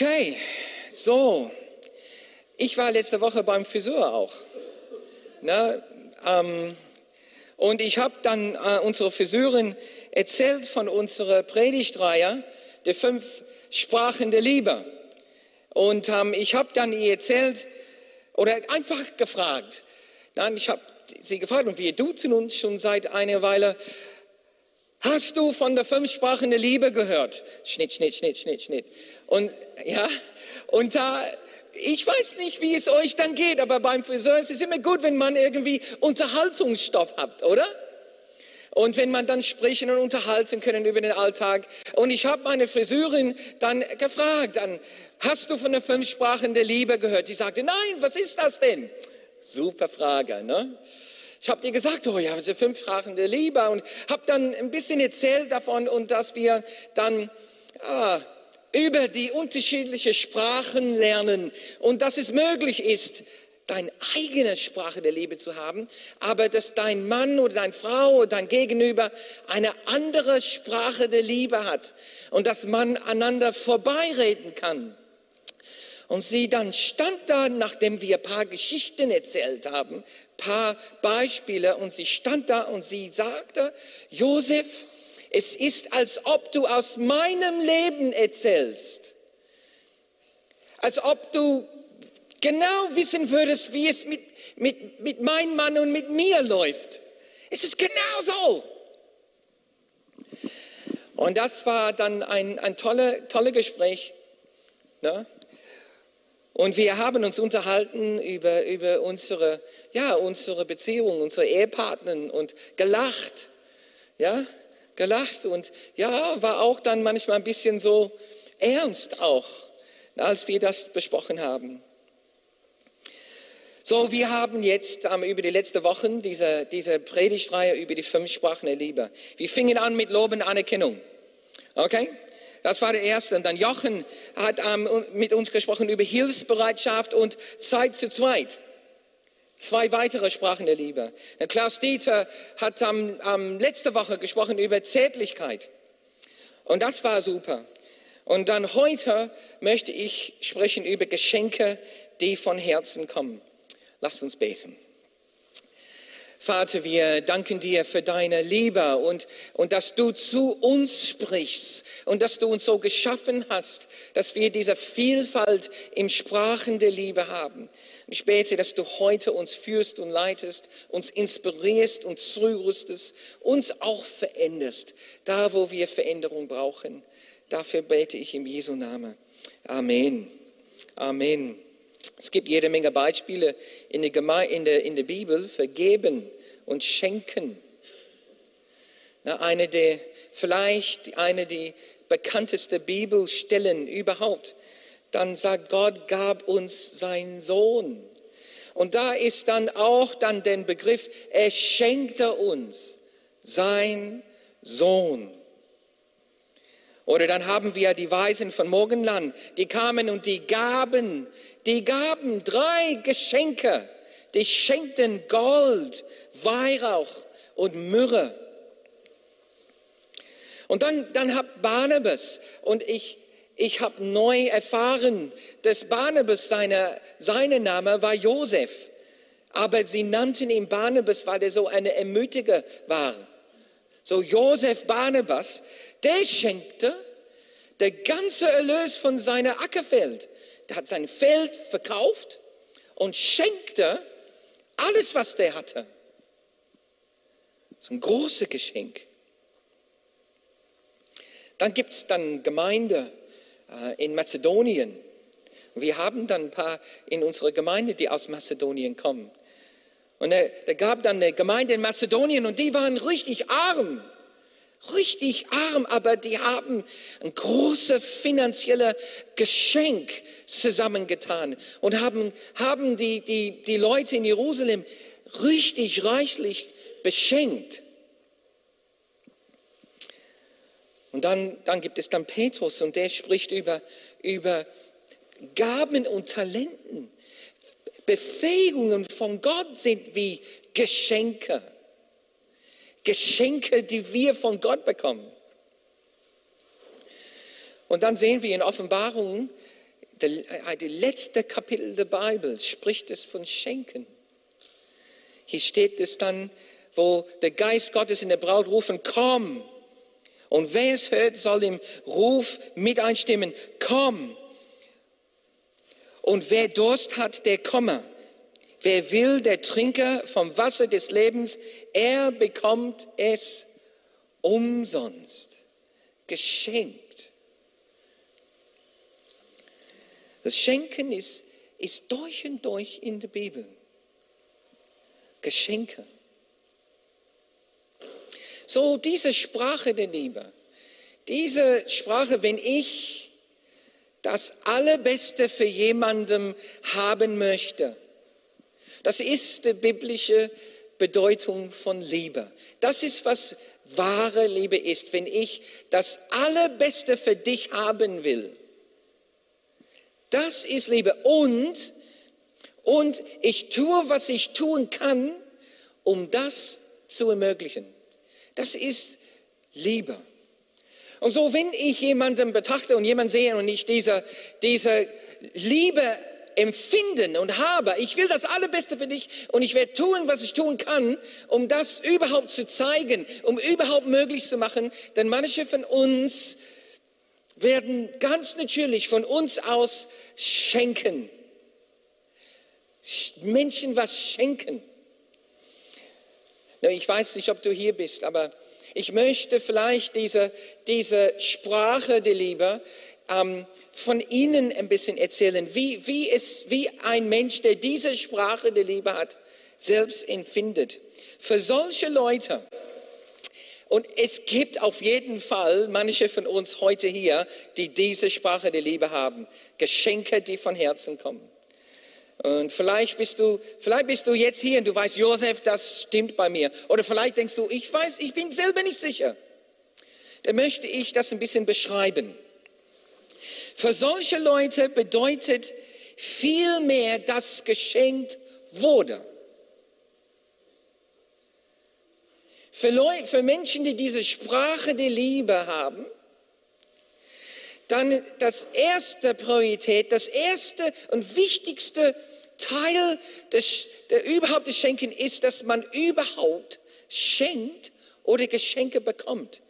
Okay, so. Ich war letzte Woche beim Friseur auch. Ne? Ähm, und ich habe dann äh, unsere Friseurin erzählt von unserer Predigtreihe, der fünf Sprachen der Liebe. Und ähm, ich habe dann ihr erzählt oder einfach gefragt. Nein, ich habe sie gefragt und wir duzen uns schon seit einer Weile. Hast du von der fünf Sprachen der Liebe gehört? Schnitt, Schnitt, Schnitt, Schnitt, Schnitt. Und ja, und da, ich weiß nicht, wie es euch dann geht, aber beim Friseur ist es immer gut, wenn man irgendwie Unterhaltungsstoff hat, oder? Und wenn man dann sprechen und unterhalten können über den Alltag. Und ich habe meine Friseurin dann gefragt, dann, hast du von der fünf Sprachen der Liebe gehört? Die sagte, nein, was ist das denn? Super Frage, ne? Ich habe dir gesagt, oh ja, diese fünf Sprachen der Liebe und habe dann ein bisschen erzählt davon und dass wir dann ah, über die unterschiedlichen Sprachen lernen und dass es möglich ist, deine eigene Sprache der Liebe zu haben, aber dass dein Mann oder deine Frau oder dein Gegenüber eine andere Sprache der Liebe hat und dass man einander vorbeireden kann. Und sie dann stand da, nachdem wir paar Geschichten erzählt haben, paar Beispiele, und sie stand da und sie sagte, Josef, es ist, als ob du aus meinem Leben erzählst. Als ob du genau wissen würdest, wie es mit, mit, mit meinem Mann und mit mir läuft. Es ist genau so. Und das war dann ein, ein tolles tolle Gespräch. Ne? Und wir haben uns unterhalten über, über unsere, ja, unsere Beziehung, unsere Ehepartner und gelacht. Ja, gelacht und ja, war auch dann manchmal ein bisschen so ernst auch, als wir das besprochen haben. So, wir haben jetzt ähm, über die letzten Wochen diese, diese Predigtreihe über die fünf Sprachen der Liebe. Wir fingen an mit Lob und Anerkennung. Okay? Das war der erste. Und dann Jochen hat ähm, mit uns gesprochen über Hilfsbereitschaft und Zeit zu zweit. Zwei weitere Sprachen der Liebe. Klaus Dieter hat ähm, ähm, letzte Woche gesprochen über Zärtlichkeit. Und das war super. Und dann heute möchte ich sprechen über Geschenke, die von Herzen kommen. Lasst uns beten. Vater, wir danken dir für deine Liebe und, und dass du zu uns sprichst und dass du uns so geschaffen hast, dass wir diese Vielfalt im Sprachen der Liebe haben. Ich bete, dass du heute uns führst und leitest, uns inspirierst und zurüstest, uns auch veränderst, da wo wir Veränderung brauchen. Dafür bete ich im Jesu Namen. Amen. Amen. Es gibt jede Menge Beispiele in der, Geme in der, in der Bibel für Geben und Schenken. Eine der, vielleicht eine der bekanntesten Bibelstellen überhaupt. Dann sagt Gott gab uns seinen Sohn. Und da ist dann auch dann der Begriff, er schenkte uns sein Sohn. Oder dann haben wir die Weisen von Morgenland, die kamen und die gaben die gaben drei Geschenke. Die schenkten Gold, Weihrauch und Myrrhe. Und dann, dann hat Barnabas und ich, ich habe neu erfahren, dass Barnabas seine, seine Name war Josef. Aber sie nannten ihn Barnabas, weil er so eine Ermutiger war. So Josef Barnabas, der schenkte der ganze Erlös von seiner Ackerfeld hat sein Feld verkauft und schenkte alles, was der hatte. So ein großes Geschenk. Dann gibt es dann Gemeinde äh, in Mazedonien. Wir haben dann ein paar in unserer Gemeinde, die aus Mazedonien kommen. Und er gab dann eine Gemeinde in Mazedonien und die waren richtig arm richtig arm, aber die haben ein großes finanzielles Geschenk zusammengetan und haben, haben die, die, die Leute in Jerusalem richtig reichlich beschenkt. Und dann, dann gibt es dann Petrus und der spricht über, über Gaben und Talenten. Befähigungen von Gott sind wie Geschenke. Geschenke, die wir von Gott bekommen. Und dann sehen wir in Offenbarungen, der, äh, letzte Kapitel der Bibel spricht es von Schenken. Hier steht es dann, wo der Geist Gottes in der Braut rufen, komm. Und wer es hört, soll im Ruf mit einstimmen, komm. Und wer Durst hat, der komme. Wer will, der trinke vom Wasser des Lebens. Er bekommt es umsonst, geschenkt. Das Schenken ist, ist durch und durch in der Bibel. Geschenke. So diese Sprache der Liebe, diese Sprache, wenn ich das Allerbeste für jemandem haben möchte, das ist die biblische Bedeutung von Liebe. Das ist, was wahre Liebe ist. Wenn ich das Allerbeste für dich haben will, das ist Liebe. Und, und ich tue, was ich tun kann, um das zu ermöglichen. Das ist Liebe. Und so, wenn ich jemanden betrachte und jemanden sehe und ich diese, diese Liebe empfinden und habe, ich will das Allerbeste für dich und ich werde tun, was ich tun kann, um das überhaupt zu zeigen, um überhaupt möglich zu machen, denn manche von uns werden ganz natürlich von uns aus schenken. Menschen was schenken. Ich weiß nicht, ob du hier bist, aber ich möchte vielleicht diese, diese Sprache der Liebe ähm, von Ihnen ein bisschen erzählen, wie, wie, es, wie ein Mensch, der diese Sprache der Liebe hat, selbst empfindet. Für solche Leute, und es gibt auf jeden Fall manche von uns heute hier, die diese Sprache der Liebe haben. Geschenke, die von Herzen kommen. Und vielleicht bist du, vielleicht bist du jetzt hier und du weißt, Josef, das stimmt bei mir. Oder vielleicht denkst du, ich weiß, ich bin selber nicht sicher. Dann möchte ich das ein bisschen beschreiben. Für solche Leute bedeutet viel mehr, dass geschenkt wurde. Für, Leute, für Menschen, die diese Sprache der Liebe haben, dann das erste Priorität, das erste und wichtigste Teil des, der überhaupt des Schenken ist, dass man überhaupt schenkt oder Geschenke bekommt.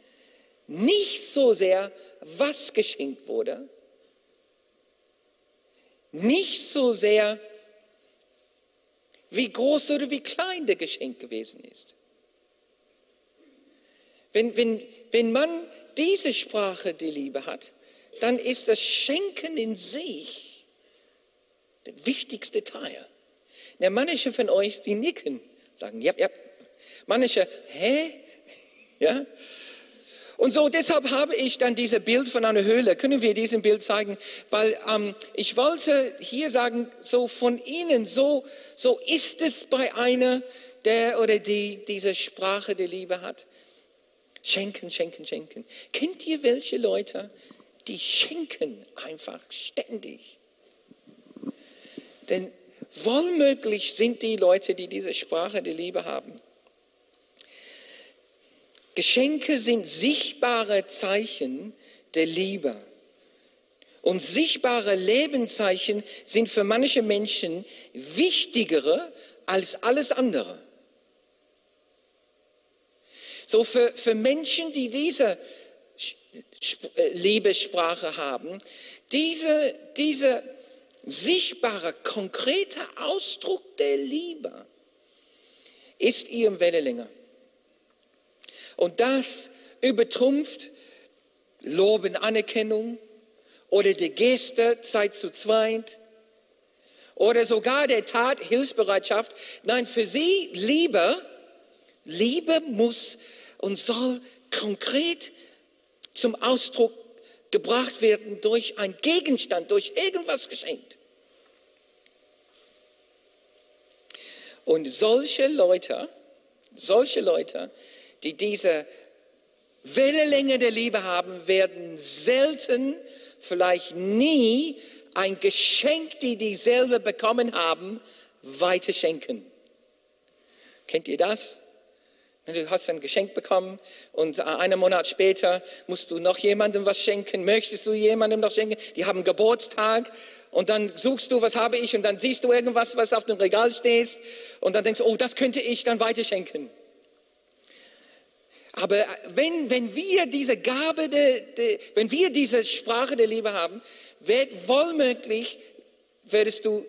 Nicht so sehr, was geschenkt wurde, nicht so sehr, wie groß oder wie klein der Geschenk gewesen ist. Wenn, wenn, wenn man diese Sprache die Liebe hat, dann ist das Schenken in sich der wichtigste Teil. Na, manche von euch, die nicken, sagen, ja, ja. Manche, hä? Ja? Und so deshalb habe ich dann dieses Bild von einer Höhle. Können wir diesen Bild zeigen? Weil ähm, ich wollte hier sagen, so von Ihnen, so, so ist es bei einer, der oder die diese Sprache der Liebe hat. Schenken, schenken, schenken. Kennt ihr welche Leute, die schenken einfach ständig? Denn wohlmöglich sind die Leute, die diese Sprache der Liebe haben. Geschenke sind sichtbare Zeichen der Liebe. Und sichtbare Lebenszeichen sind für manche Menschen wichtigere als alles andere. So für, für Menschen, die diese äh, Liebessprache haben, diese, diese sichtbare, konkrete Ausdruck der Liebe ist ihrem Wellenlänge. Und das übertrumpft Loben, Anerkennung oder die Geste, Zeit zu zweit oder sogar der Tat, Hilfsbereitschaft. Nein, für sie Liebe, Liebe muss und soll konkret zum Ausdruck gebracht werden durch einen Gegenstand, durch irgendwas geschenkt. Und solche Leute, solche Leute die diese Wellenlänge der Liebe haben, werden selten, vielleicht nie ein Geschenk, die dieselbe bekommen haben, weiter schenken. Kennt ihr das? Du hast ein Geschenk bekommen und einen Monat später musst du noch jemandem was schenken. Möchtest du jemandem noch schenken? Die haben Geburtstag und dann suchst du, was habe ich und dann siehst du irgendwas, was auf dem Regal steht und dann denkst du, oh, das könnte ich dann weiterschenken. Aber wenn, wenn wir diese Gabe, de, de, wenn wir diese Sprache der Liebe haben, wird wohlmöglich, würdest du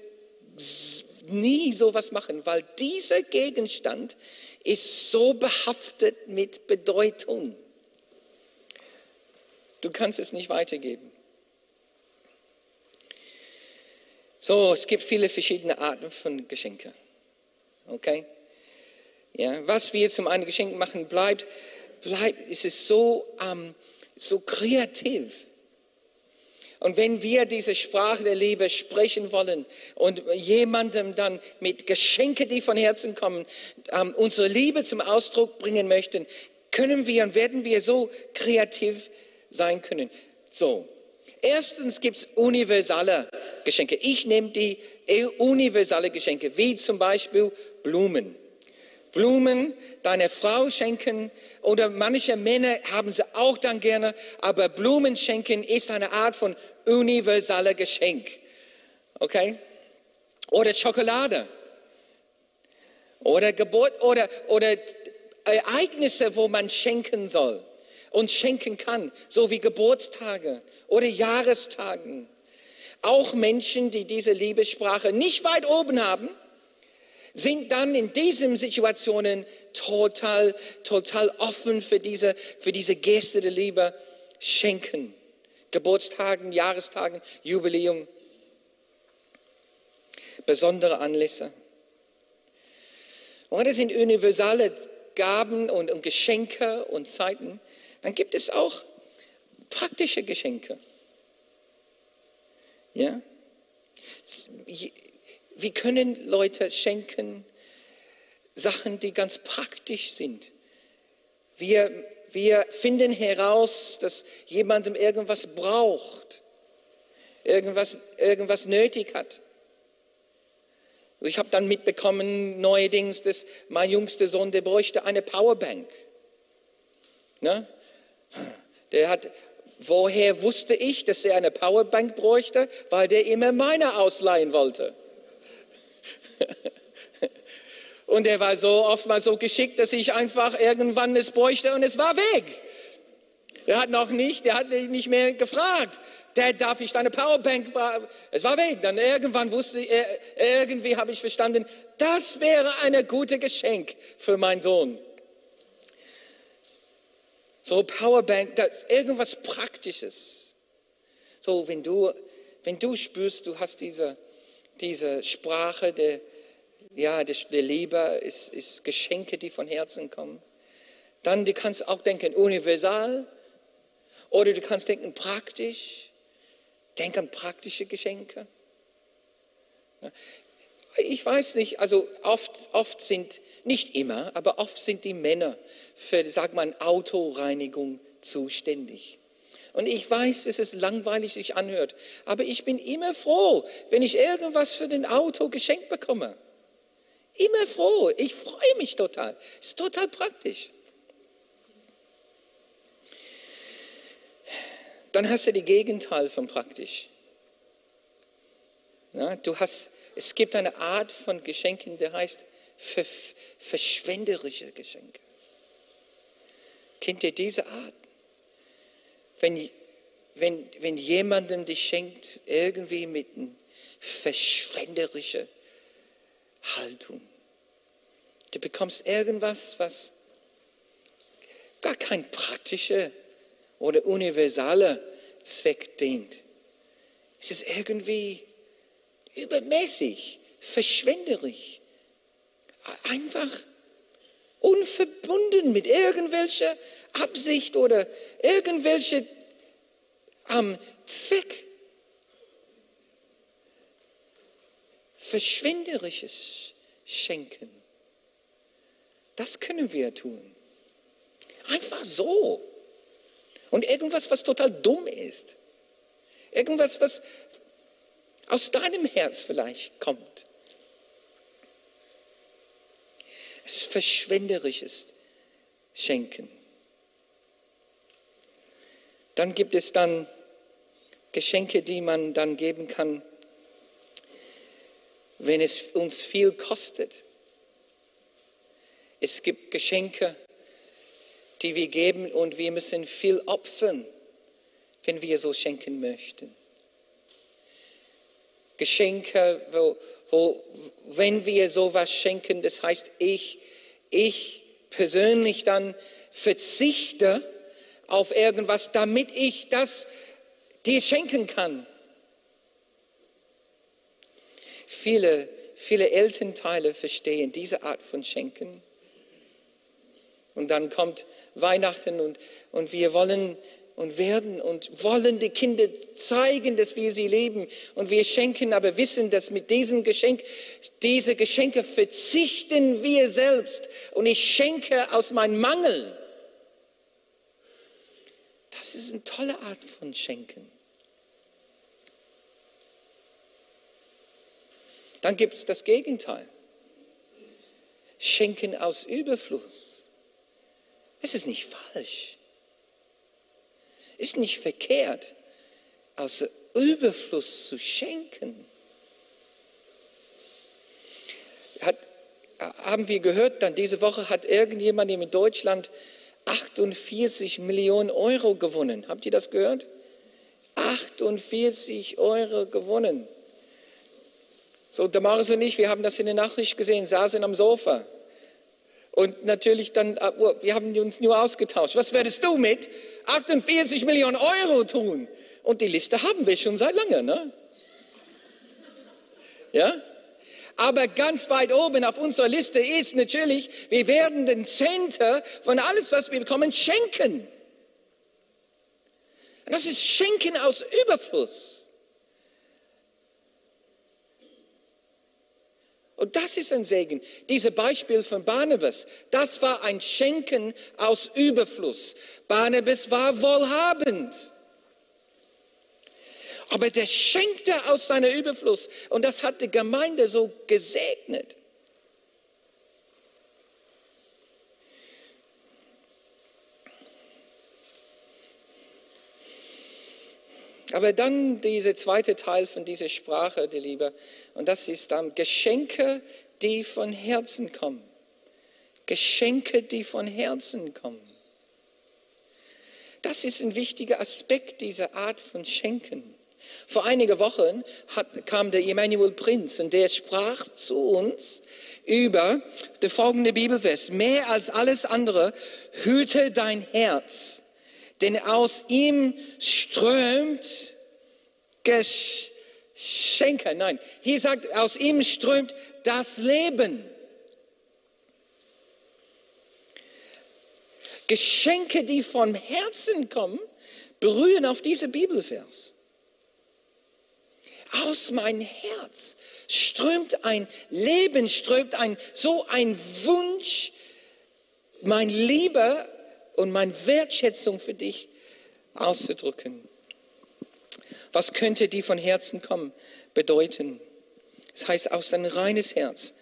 nie sowas machen, weil dieser Gegenstand ist so behaftet mit Bedeutung. Du kannst es nicht weitergeben. So, es gibt viele verschiedene Arten von Geschenke. Okay? Ja, was wir zum einen Geschenk machen, bleibt, bleibt, ist es so, ähm, so kreativ. Und wenn wir diese Sprache der Liebe sprechen wollen und jemandem dann mit Geschenken, die von Herzen kommen, ähm, unsere Liebe zum Ausdruck bringen möchten, können wir und werden wir so kreativ sein können. So, erstens gibt es universale Geschenke. Ich nehme die universale Geschenke, wie zum Beispiel Blumen. Blumen deiner Frau schenken oder manche Männer haben sie auch dann gerne, aber Blumen schenken ist eine Art von universaler Geschenk. Okay? Oder Schokolade. Oder Geburt oder, oder Ereignisse, wo man schenken soll und schenken kann, so wie Geburtstage oder Jahrestagen. Auch Menschen, die diese Liebessprache nicht weit oben haben, sind dann in diesen Situationen total, total offen für diese, für diese Geste der Liebe schenken. Geburtstagen, Jahrestagen, Jubiläum, besondere Anlässe. Und das sind universelle Gaben und, und Geschenke und Zeiten. Dann gibt es auch praktische Geschenke. Ja? Wie können Leute schenken Sachen, die ganz praktisch sind? Wir, wir finden heraus, dass jemandem irgendwas braucht, irgendwas, irgendwas nötig hat. Ich habe dann mitbekommen, neuerdings, dass mein jüngster Sohn, der bräuchte eine Powerbank. Ne? Der hat, woher wusste ich, dass er eine Powerbank bräuchte? Weil der immer meine ausleihen wollte. Und er war so oft mal so geschickt, dass ich einfach irgendwann es bräuchte und es war weg. Er hat noch nicht, er hat nicht mehr gefragt. Dad, darf ich deine Powerbank? Es war weg. Dann irgendwann wusste er, irgendwie habe ich verstanden, das wäre eine gute Geschenk für meinen Sohn. So Powerbank, das irgendwas Praktisches. So, wenn du, wenn du spürst, du hast diese, diese Sprache der, ja, der, der Liebe, ist, ist Geschenke, die von Herzen kommen. Dann, du kannst auch denken universal oder du kannst denken praktisch. Denk an praktische Geschenke. Ich weiß nicht, also oft, oft sind, nicht immer, aber oft sind die Männer für, sag mal, Autoreinigung zuständig. Und ich weiß, dass es langweilig sich anhört, aber ich bin immer froh, wenn ich irgendwas für den Auto geschenkt bekomme. Immer froh. Ich freue mich total. Ist total praktisch. Dann hast du die Gegenteil von praktisch. Ja, du hast, es gibt eine Art von Geschenken, der heißt verschwenderische Geschenke. Kennt ihr diese Art? Wenn, wenn, wenn jemandem dich schenkt, irgendwie mit einer verschwenderischen Haltung. Du bekommst irgendwas, was gar kein praktischer oder universaler Zweck dient. Es ist irgendwie übermäßig, verschwenderisch, einfach unverbunden mit irgendwelcher Absicht oder irgendwelcher ähm, Zweck. Verschwenderisches Schenken. Das können wir tun. Einfach so. Und irgendwas, was total dumm ist. Irgendwas, was aus deinem Herz vielleicht kommt. Es verschwenderisches Schenken. Dann gibt es dann Geschenke, die man dann geben kann wenn es uns viel kostet. Es gibt Geschenke, die wir geben und wir müssen viel opfern, wenn wir so schenken möchten. Geschenke, wo, wo, wenn wir sowas schenken, das heißt, ich, ich persönlich dann verzichte auf irgendwas, damit ich das dir schenken kann. Viele, viele Elternteile verstehen diese Art von Schenken und dann kommt Weihnachten und, und wir wollen und werden und wollen die Kinder zeigen, dass wir sie lieben. Und wir schenken, aber wissen, dass mit diesem Geschenk, diese Geschenke verzichten wir selbst. Und ich schenke aus meinem Mangel. Das ist eine tolle Art von Schenken. Dann gibt es das Gegenteil. Schenken aus Überfluss. Es ist nicht falsch. Ist nicht verkehrt, aus Überfluss zu schenken. Hat, haben wir gehört, dann diese Woche hat irgendjemand in Deutschland 48 Millionen Euro gewonnen. Habt ihr das gehört? 48 Euro gewonnen. So, Damaris und ich, wir haben das in der Nachricht gesehen, saßen am Sofa. Und natürlich dann, äh, oh, wir haben uns nur ausgetauscht. Was würdest du mit 48 Millionen Euro tun? Und die Liste haben wir schon seit langem, ne? Ja? Aber ganz weit oben auf unserer Liste ist natürlich, wir werden den Zehnter von alles, was wir bekommen, schenken. Und das ist Schenken aus Überfluss. Und das ist ein Segen. Dieses Beispiel von Barnabas, das war ein Schenken aus Überfluss. Barnabas war wohlhabend. Aber der schenkte aus seiner Überfluss. Und das hat die Gemeinde so gesegnet. Aber dann dieser zweite Teil von dieser Sprache, die Liebe, und das ist dann Geschenke, die von Herzen kommen. Geschenke, die von Herzen kommen. Das ist ein wichtiger Aspekt dieser Art von Schenken. Vor einigen Wochen hat, kam der Emmanuel Prinz und der sprach zu uns über der folgende Bibelvers. Mehr als alles andere, hüte dein Herz denn aus ihm strömt Geschenke. Nein, hier sagt, aus ihm strömt das Leben. Geschenke, die vom Herzen kommen, berühren auf diese Bibelvers. Aus meinem Herz strömt ein Leben, strömt ein, so ein Wunsch, mein Lieber und meine Wertschätzung für dich auszudrücken. Was könnte die von Herzen kommen bedeuten? Das heißt, aus dein reines Herz,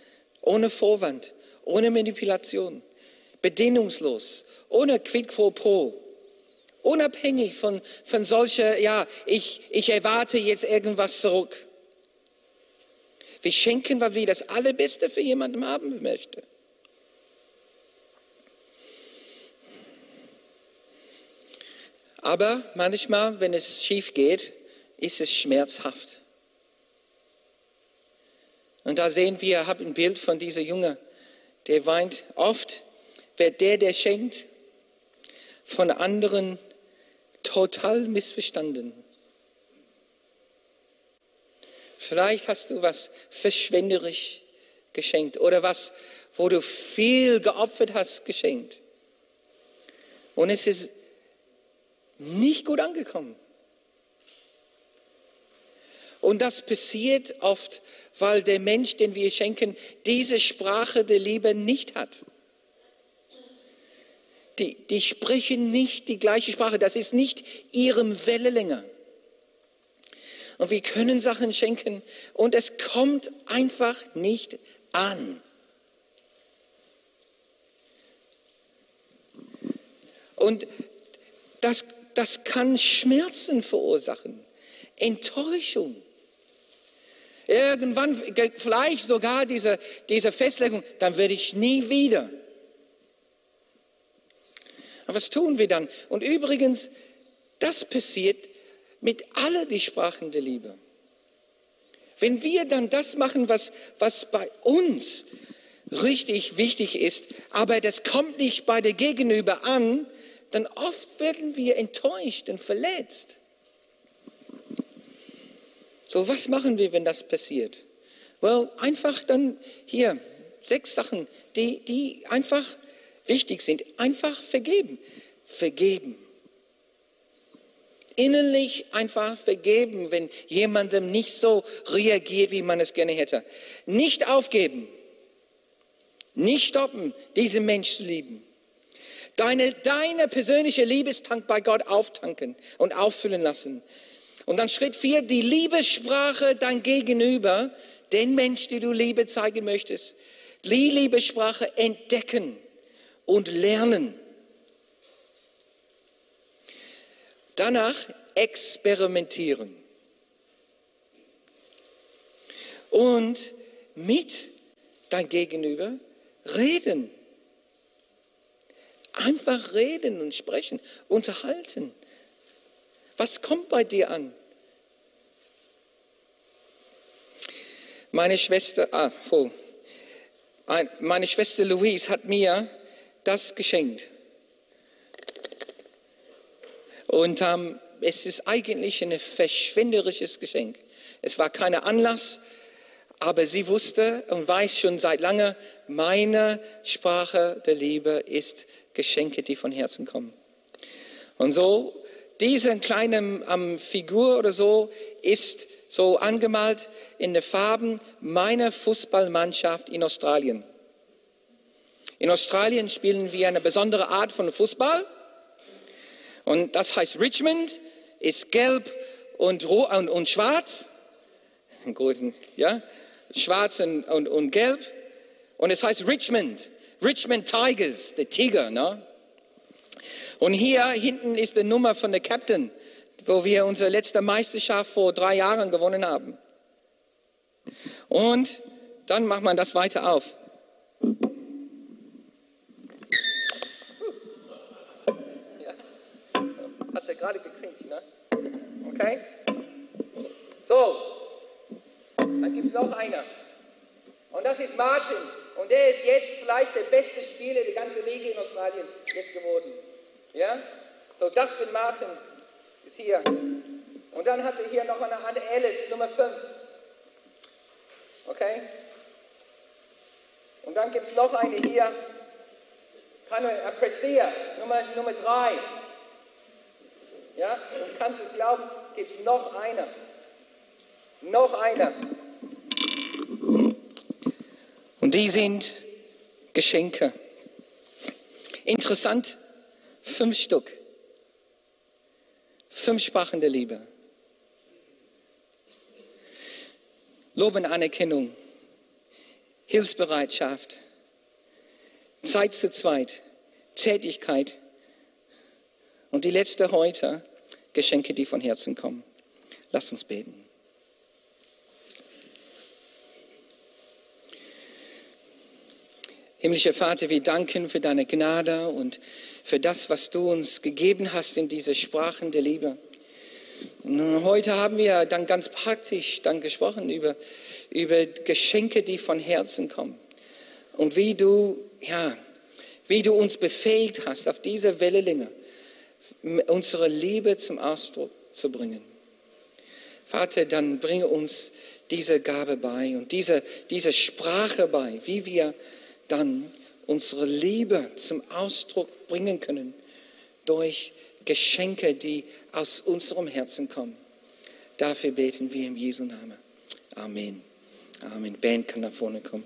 ohne Vorwand, ohne Manipulation, bedingungslos, ohne Quid pro pro, unabhängig von, von solcher, ja, ich, ich erwarte jetzt irgendwas zurück. Wir schenken, weil wir das Allerbeste für jemanden haben möchten. Aber manchmal, wenn es schief geht, ist es schmerzhaft. Und da sehen wir, ich habe ein Bild von dieser Junge, der weint. Oft wird der, der schenkt, von anderen total missverstanden. Vielleicht hast du was verschwenderisch geschenkt oder was, wo du viel geopfert hast, geschenkt. Und es ist nicht gut angekommen. Und das passiert oft, weil der Mensch, den wir schenken, diese Sprache der Liebe nicht hat. Die, die sprechen nicht die gleiche Sprache. Das ist nicht ihrem Wellenlänge. Und wir können Sachen schenken und es kommt einfach nicht an. Und das das kann Schmerzen verursachen, Enttäuschung. Irgendwann, vielleicht sogar diese, diese Festlegung, dann werde ich nie wieder. Aber was tun wir dann? Und übrigens, das passiert mit alle die Sprachen der Liebe. Wenn wir dann das machen, was, was bei uns richtig wichtig ist, aber das kommt nicht bei der Gegenüber an, dann oft werden wir enttäuscht und verletzt. So, was machen wir, wenn das passiert? Well, einfach dann hier sechs Sachen, die, die einfach wichtig sind. Einfach vergeben. Vergeben. Innerlich einfach vergeben, wenn jemandem nicht so reagiert, wie man es gerne hätte. Nicht aufgeben. Nicht stoppen, diesen Mensch zu lieben. Deine, deine persönliche Liebestank bei Gott auftanken und auffüllen lassen. Und dann Schritt vier, die Liebessprache dein Gegenüber, den Mensch, den du Liebe zeigen möchtest. Die Liebessprache entdecken und lernen. Danach experimentieren. Und mit dein Gegenüber reden. Einfach reden und sprechen, unterhalten. Was kommt bei dir an? Meine Schwester, ah, oh, meine Schwester Louise hat mir das geschenkt. Und ähm, es ist eigentlich ein verschwenderisches Geschenk. Es war kein Anlass, aber sie wusste und weiß schon seit langem, meine Sprache der Liebe ist Geschenke, die von Herzen kommen. Und so diese kleine ähm, Figur oder so ist so angemalt in den Farben meiner Fußballmannschaft in Australien. In Australien spielen wir eine besondere Art von Fußball. Und das heißt Richmond, ist gelb und, und, und schwarz. Ja? Schwarz und, und, und gelb. Und es heißt Richmond. Richmond Tigers, der Tiger. Ne? Und hier hinten ist die Nummer von der Captain, wo wir unsere letzte Meisterschaft vor drei Jahren gewonnen haben. Und dann macht man das weiter auf. Hat er gerade gequietscht, ne? Okay? So, dann gibt es noch einer. Und das ist Martin. Und der ist jetzt vielleicht der beste Spieler der ganzen Liga in Australien jetzt geworden. Ja? So, Dustin Martin ist hier. Und dann hat er hier noch eine Anne Alice, Nummer 5. Okay? Und dann gibt es noch eine hier. Äh, Prestia, Nummer, Nummer 3. Ja? Und kannst du es glauben, gibt es noch eine. Noch eine. Und die sind Geschenke. Interessant, Fünf Stück. Fünf Sprachen der Liebe. Lob und Anerkennung, Hilfsbereitschaft, Zeit zu zweit, Tätigkeit und die letzte heute, Geschenke, die von Herzen kommen. Lass uns beten. Himmlischer Vater, wir danken für deine Gnade und für das, was du uns gegeben hast in diese Sprachen der Liebe. Und heute haben wir dann ganz praktisch dann gesprochen über, über Geschenke, die von Herzen kommen. Und wie du, ja, wie du uns befähigt hast, auf dieser Wellenlänge unsere Liebe zum Ausdruck zu bringen. Vater, dann bringe uns diese Gabe bei und diese, diese Sprache bei, wie wir dann unsere Liebe zum Ausdruck bringen können durch Geschenke, die aus unserem Herzen kommen. Dafür beten wir im Jesu Namen. Amen. Amen. Band kann nach vorne kommen.